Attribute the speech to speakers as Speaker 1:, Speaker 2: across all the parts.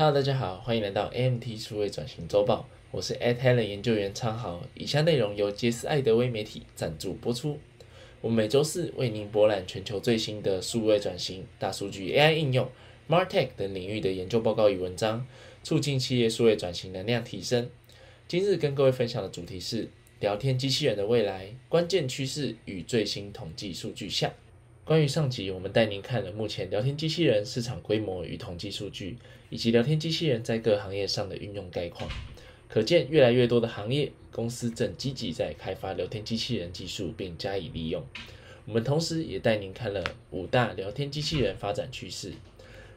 Speaker 1: Hello，大家好，欢迎来到 AMT 数位转型周报，我是 At Helen 研究员昌豪。以下内容由杰斯艾德威媒体赞助播出。我们每周四为您博览全球最新的数位转型、大数据、AI 应用、MarTech 等领域的研究报告与文章，促进企业数位转型能量提升。今日跟各位分享的主题是聊天机器人的未来、关键趋势与最新统计数据下。关于上集，我们带您看了目前聊天机器人市场规模与统计数据，以及聊天机器人在各行业上的运用概况。可见，越来越多的行业公司正积极在开发聊天机器人技术，并加以利用。我们同时也带您看了五大聊天机器人发展趋势。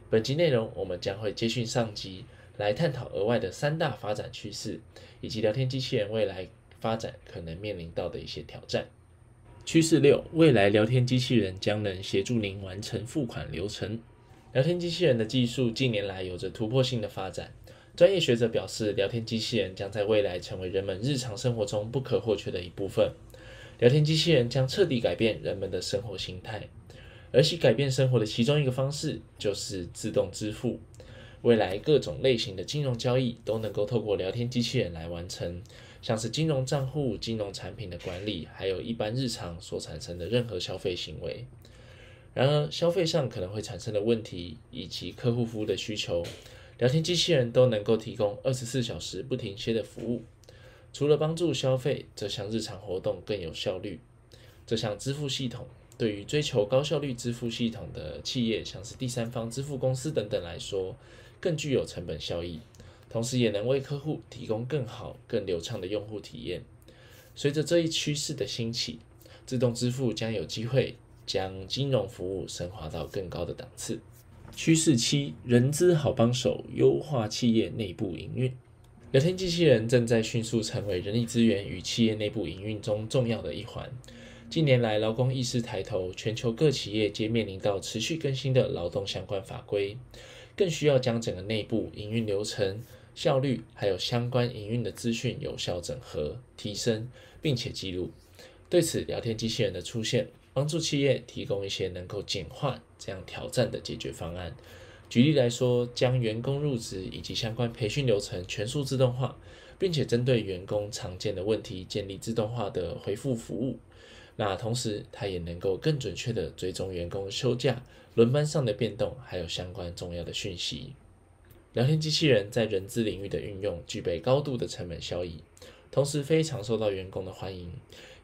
Speaker 1: 本集内容，我们将会接续上集，来探讨额外的三大发展趋势，以及聊天机器人未来发展可能面临到的一些挑战。趋势六：未来聊天机器人将能协助您完成付款流程。聊天机器人的技术近年来有着突破性的发展。专业学者表示，聊天机器人将在未来成为人们日常生活中不可或缺的一部分。聊天机器人将彻底改变人们的生活形态，而其改变生活的其中一个方式就是自动支付。未来各种类型的金融交易都能够透过聊天机器人来完成。像是金融账户、金融产品的管理，还有一般日常所产生的任何消费行为。然而，消费上可能会产生的问题以及客户服务的需求，聊天机器人都能够提供二十四小时不停歇的服务。除了帮助消费这项日常活动更有效率，这项支付系统对于追求高效率支付系统的企业，像是第三方支付公司等等来说，更具有成本效益。同时也能为客户提供更好、更流畅的用户体验。随着这一趋势的兴起，自动支付将有机会将金融服务升华到更高的档次。趋势七：人资好帮手，优化企业内部营运。聊天机器人正在迅速成为人力资源与企业内部营运中重要的一环。近年来，劳工意识抬头，全球各企业皆面临到持续更新的劳动相关法规，更需要将整个内部营运流程。效率还有相关营运的资讯有效整合、提升，并且记录。对此，聊天机器人的出现，帮助企业提供一些能够简化这样挑战的解决方案。举例来说，将员工入职以及相关培训流程全数自动化，并且针对员工常见的问题建立自动化的回复服务。那同时，它也能够更准确地追踪员工休假、轮班上的变动，还有相关重要的讯息。聊天机器人在人资领域的运用具备高度的成本效益，同时非常受到员工的欢迎，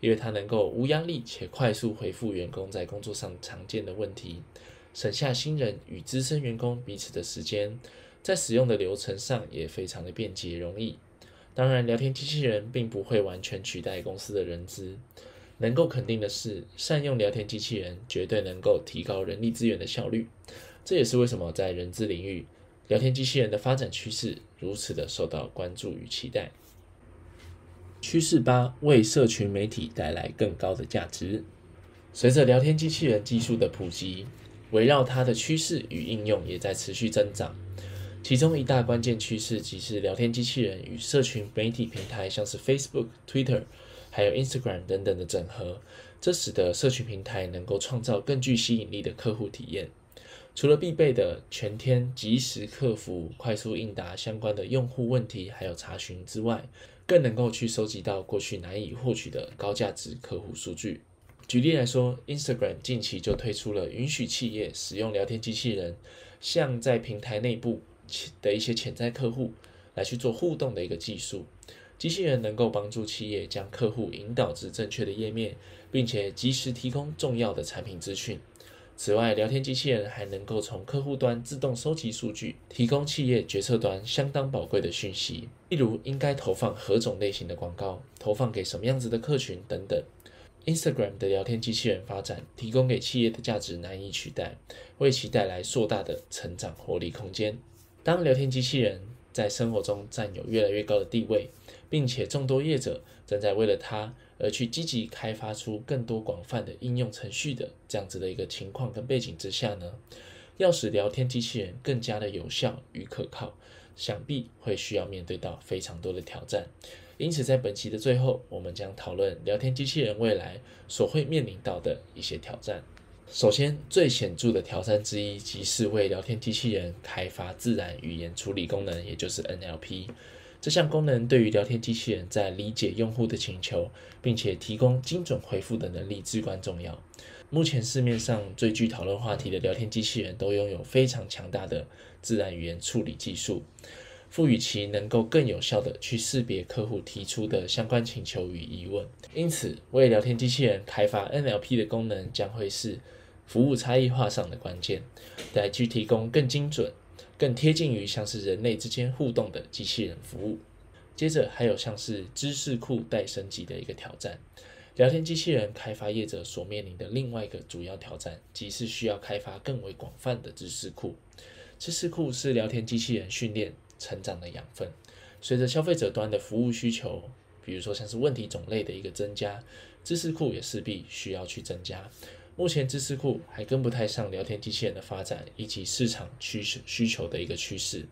Speaker 1: 因为它能够无压力且快速回复员工在工作上常见的问题，省下新人与资深员工彼此的时间，在使用的流程上也非常的便捷容易。当然，聊天机器人并不会完全取代公司的人资，能够肯定的是，善用聊天机器人绝对能够提高人力资源的效率。这也是为什么在人资领域。聊天机器人的发展趋势如此的受到关注与期待。趋势八：为社群媒体带来更高的价值。随着聊天机器人技术的普及，围绕它的趋势与应用也在持续增长。其中一大关键趋势即是聊天机器人与社群媒体平台，像是 Facebook、Twitter，还有 Instagram 等等的整合，这使得社群平台能够创造更具吸引力的客户体验。除了必备的全天及时客服、快速应答相关的用户问题，还有查询之外，更能够去收集到过去难以获取的高价值客户数据。举例来说，Instagram 近期就推出了允许企业使用聊天机器人，向在平台内部的一些潜在客户来去做互动的一个技术。机器人能够帮助企业将客户引导至正确的页面，并且及时提供重要的产品资讯。此外，聊天机器人还能够从客户端自动收集数据，提供企业决策端相当宝贵的讯息，例如应该投放何种类型的广告，投放给什么样子的客群等等。Instagram 的聊天机器人发展提供给企业的价值难以取代，为其带来硕大的成长活力空间。当聊天机器人在生活中占有越来越高的地位，并且众多业者正在为了它。而去积极开发出更多广泛的应用程序的这样子的一个情况跟背景之下呢，要使聊天机器人更加的有效与可靠，想必会需要面对到非常多的挑战。因此，在本期的最后，我们将讨论聊天机器人未来所会面临到的一些挑战。首先，最显著的挑战之一，即是为聊天机器人开发自然语言处理功能，也就是 NLP。这项功能对于聊天机器人在理解用户的请求，并且提供精准回复的能力至关重要。目前市面上最具讨论话题的聊天机器人都拥有非常强大的自然语言处理技术，赋予其能够更有效地去识别客户提出的相关请求与疑问。因此，为聊天机器人开发 NLP 的功能将会是服务差异化上的关键，来去提供更精准。更贴近于像是人类之间互动的机器人服务。接着还有像是知识库待升级的一个挑战。聊天机器人开发业者所面临的另外一个主要挑战，即是需要开发更为广泛的知识库。知识库是聊天机器人训练成长的养分。随着消费者端的服务需求，比如说像是问题种类的一个增加，知识库也势必需要去增加。目前知识库还跟不太上聊天机器人的发展以及市场需求需求的一个趋势，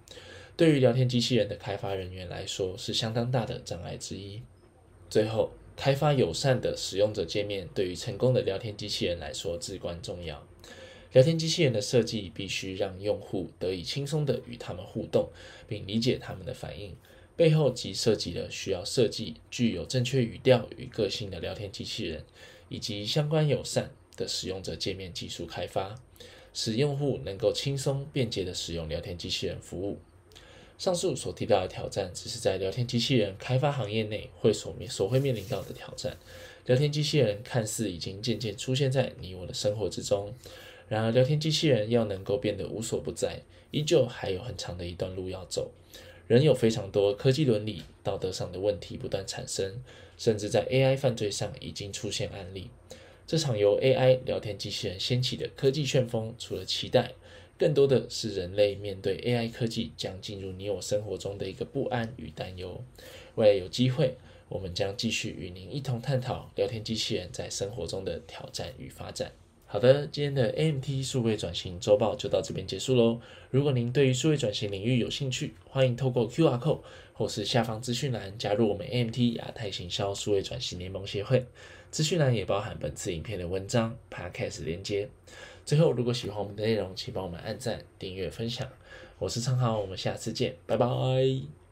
Speaker 1: 对于聊天机器人的开发人员来说是相当大的障碍之一。最后，开发友善的使用者界面对于成功的聊天机器人来说至关重要。聊天机器人的设计必须让用户得以轻松地与他们互动，并理解他们的反应，背后即涉及了需要设计具有正确语调与个性的聊天机器人，以及相关友善。的使用者界面技术开发，使用户能够轻松便捷地使用聊天机器人服务。上述所提到的挑战，只是在聊天机器人开发行业内会所面所会面临到的挑战。聊天机器人看似已经渐渐出现在你我的生活之中，然而聊天机器人要能够变得无所不在，依旧还有很长的一段路要走。仍有非常多科技伦理、道德上的问题不断产生，甚至在 AI 犯罪上已经出现案例。这场由 AI 聊天机器人掀起的科技旋风，除了期待，更多的是人类面对 AI 科技将进入你我生活中的一个不安与担忧。未来有机会，我们将继续与您一同探讨聊天机器人在生活中的挑战与发展。好的，今天的 AMT 数位转型周报就到这边结束喽。如果您对于数位转型领域有兴趣，欢迎透过 QR code 或是下方资讯栏加入我们 AMT 亚太行销数位转型联盟协会。资讯栏也包含本次影片的文章、Podcast 连接。最后，如果喜欢我们的内容，请帮我们按赞、订阅、分享。我是昌浩，我们下次见，拜拜。